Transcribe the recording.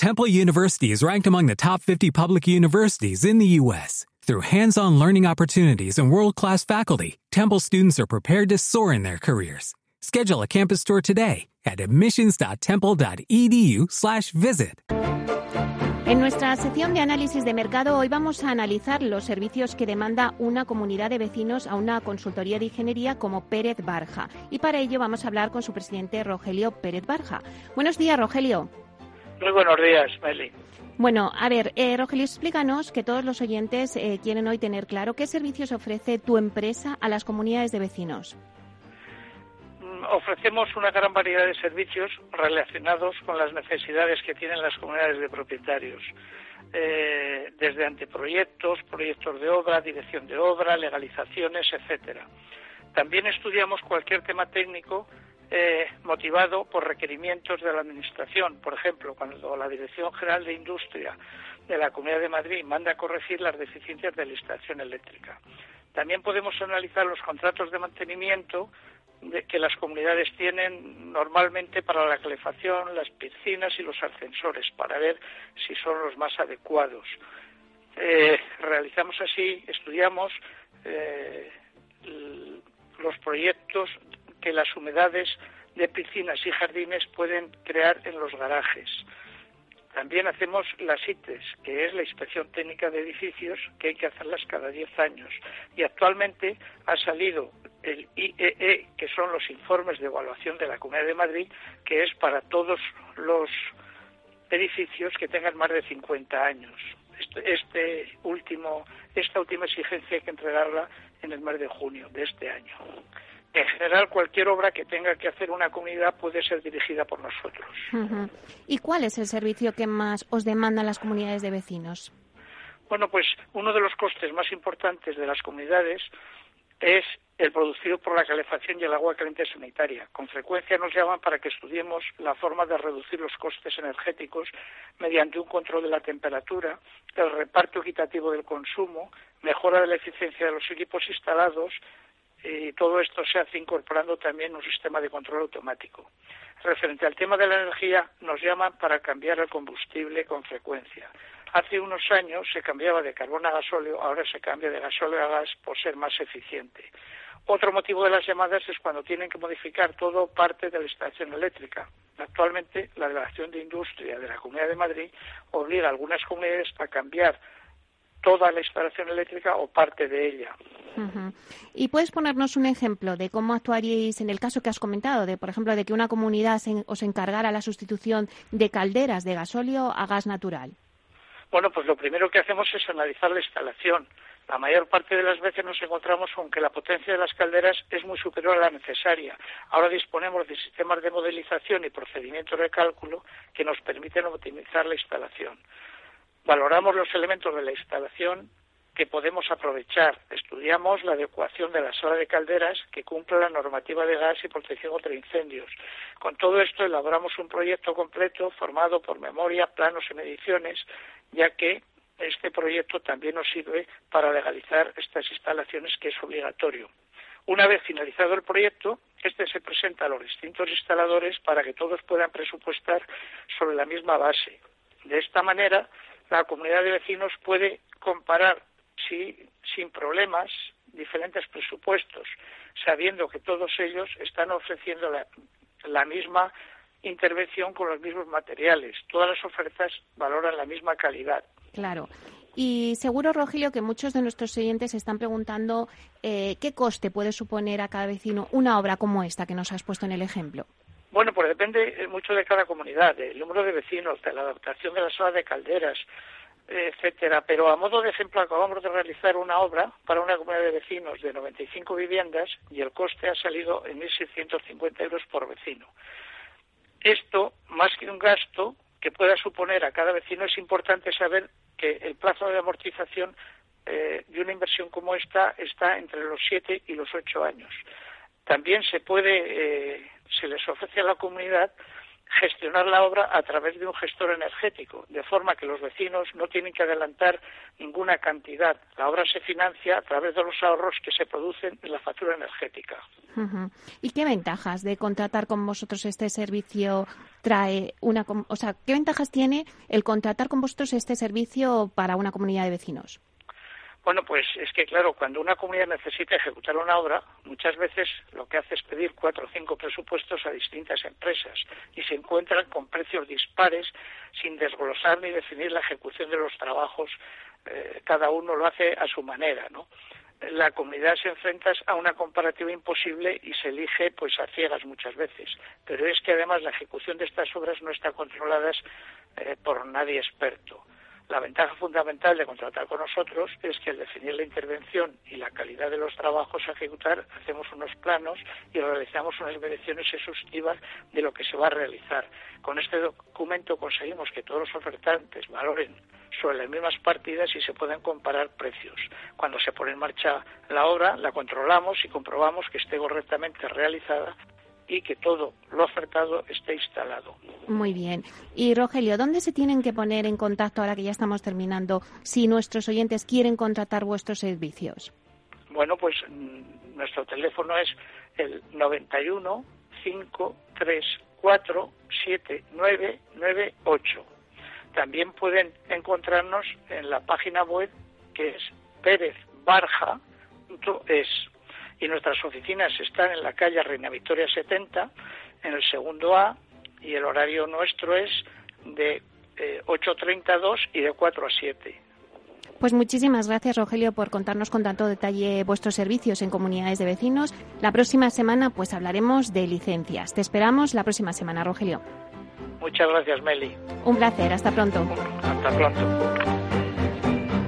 Temple University is ranked among the top 50 public universities in the U.S. Through hands-on learning opportunities and world-class faculty, Temple students are prepared to soar in their careers. Schedule a campus tour today at admissions.temple.edu/visit. En nuestra sección de análisis de mercado, hoy vamos a analizar los servicios que demanda una comunidad de vecinos a una consultoría de ingeniería como Pérez Barja. Y para ello vamos a hablar con su presidente, Rogelio Pérez Barja. Buenos días, Rogelio. Muy buenos días, Meli. Bueno, a ver, eh, Rogelio, explícanos que todos los oyentes eh, quieren hoy tener claro qué servicios ofrece tu empresa a las comunidades de vecinos ofrecemos una gran variedad de servicios relacionados con las necesidades que tienen las comunidades de propietarios. Eh, desde anteproyectos, proyectos de obra, dirección de obra, legalizaciones, etcétera. También estudiamos cualquier tema técnico eh, motivado por requerimientos de la Administración. Por ejemplo, cuando la Dirección General de Industria de la Comunidad de Madrid manda a corregir las deficiencias de la instalación eléctrica. También podemos analizar los contratos de mantenimiento que las comunidades tienen normalmente para la calefacción, las piscinas y los ascensores, para ver si son los más adecuados. Eh, realizamos así, estudiamos eh, los proyectos que las humedades de piscinas y jardines pueden crear en los garajes. También hacemos las ITES, que es la inspección técnica de edificios, que hay que hacerlas cada 10 años. Y actualmente ha salido el IEE, e, que son los informes de evaluación de la Comunidad de Madrid, que es para todos los edificios que tengan más de 50 años. Este, este, último, esta última exigencia hay que entregarla en el mes de junio de este año. En general, cualquier obra que tenga que hacer una comunidad puede ser dirigida por nosotros. ¿Y cuál es el servicio que más os demandan las comunidades de vecinos? Bueno, pues uno de los costes más importantes de las comunidades es el producido por la calefacción y el agua caliente sanitaria. Con frecuencia nos llaman para que estudiemos la forma de reducir los costes energéticos mediante un control de la temperatura, el reparto equitativo del consumo, mejora de la eficiencia de los equipos instalados, y todo esto se hace incorporando también un sistema de control automático. Referente al tema de la energía, nos llaman para cambiar el combustible con frecuencia. Hace unos años se cambiaba de carbón a gasóleo, ahora se cambia de gasóleo a gas por ser más eficiente. Otro motivo de las llamadas es cuando tienen que modificar todo parte de la instalación eléctrica. Actualmente, la Delegación de Industria de la Comunidad de Madrid obliga a algunas comunidades a cambiar toda la instalación eléctrica o parte de ella. ¿Y puedes ponernos un ejemplo de cómo actuaríais en el caso que has comentado, de por ejemplo, de que una comunidad os encargara la sustitución de calderas de gasóleo a gas natural? Bueno, pues lo primero que hacemos es analizar la instalación. La mayor parte de las veces nos encontramos con que la potencia de las calderas es muy superior a la necesaria. Ahora disponemos de sistemas de modelización y procedimientos de cálculo que nos permiten optimizar la instalación. Valoramos los elementos de la instalación que podemos aprovechar. Estudiamos la adecuación de la sala de calderas que cumpla la normativa de gas y protección contra incendios. Con todo esto elaboramos un proyecto completo formado por memoria, planos y mediciones, ya que este proyecto también nos sirve para legalizar estas instalaciones que es obligatorio. Una vez finalizado el proyecto, este se presenta a los distintos instaladores para que todos puedan presupuestar sobre la misma base. De esta manera, la comunidad de vecinos puede comparar sin problemas diferentes presupuestos, sabiendo que todos ellos están ofreciendo la, misma intervención con los mismos materiales. Todas las ofertas valoran la misma calidad. Claro. Y seguro, Rogelio, que muchos de nuestros oyentes están preguntando eh, qué coste puede suponer a cada vecino una obra como esta que nos has puesto en el ejemplo. Bueno, pues depende mucho de cada comunidad, del número de vecinos, de la adaptación de la zona de calderas, etcétera. Pero a modo de ejemplo, acabamos de realizar una obra para una comunidad de vecinos de 95 viviendas y el coste ha salido en 1.650 euros por vecino. Esto, más que un gasto que pueda suponer a cada vecino, es importante saber que el plazo de amortización eh, de una inversión como esta está entre los siete y los ocho años. También se puede, eh, se les ofrece a la comunidad gestionar la obra a través de un gestor energético, de forma que los vecinos no tienen que adelantar ninguna cantidad. La obra se financia a través de los ahorros que se producen en la factura energética. ¿Y qué ventajas de contratar con vosotros este servicio trae una, o sea, qué ventajas tiene el contratar con vosotros este servicio para una comunidad de vecinos? Bueno, pues es que claro, cuando una comunidad necesita ejecutar una obra, muchas veces lo que hace es pedir cuatro o cinco presupuestos a distintas empresas y se encuentran con precios dispares sin desglosar ni definir la ejecución de los trabajos. Eh, cada uno lo hace a su manera, ¿no? La comunidad se enfrenta a una comparativa imposible y se elige pues a ciegas muchas veces. Pero es que además la ejecución de estas obras no está controlada eh, por nadie experto. La ventaja fundamental de contratar con nosotros es que al definir la intervención y la calidad de los trabajos a ejecutar, hacemos unos planos y realizamos unas mediciones exhaustivas de lo que se va a realizar. Con este documento conseguimos que todos los ofertantes valoren sobre las mismas partidas y se puedan comparar precios. Cuando se pone en marcha la obra, la controlamos y comprobamos que esté correctamente realizada y que todo lo ofertado esté instalado. Muy bien. Y Rogelio, ¿dónde se tienen que poner en contacto ahora que ya estamos terminando si nuestros oyentes quieren contratar vuestros servicios? Bueno, pues mm, nuestro teléfono es el 91 534 7998. También pueden encontrarnos en la página web que es perezbarja.es y nuestras oficinas están en la calle Reina Victoria 70, en el segundo A, y el horario nuestro es de 8.32 eh, y de 4 a 7. Pues muchísimas gracias, Rogelio, por contarnos con tanto detalle vuestros servicios en comunidades de vecinos. La próxima semana, pues hablaremos de licencias. Te esperamos la próxima semana, Rogelio. Muchas gracias, Meli. Un placer. Hasta pronto. Hasta pronto.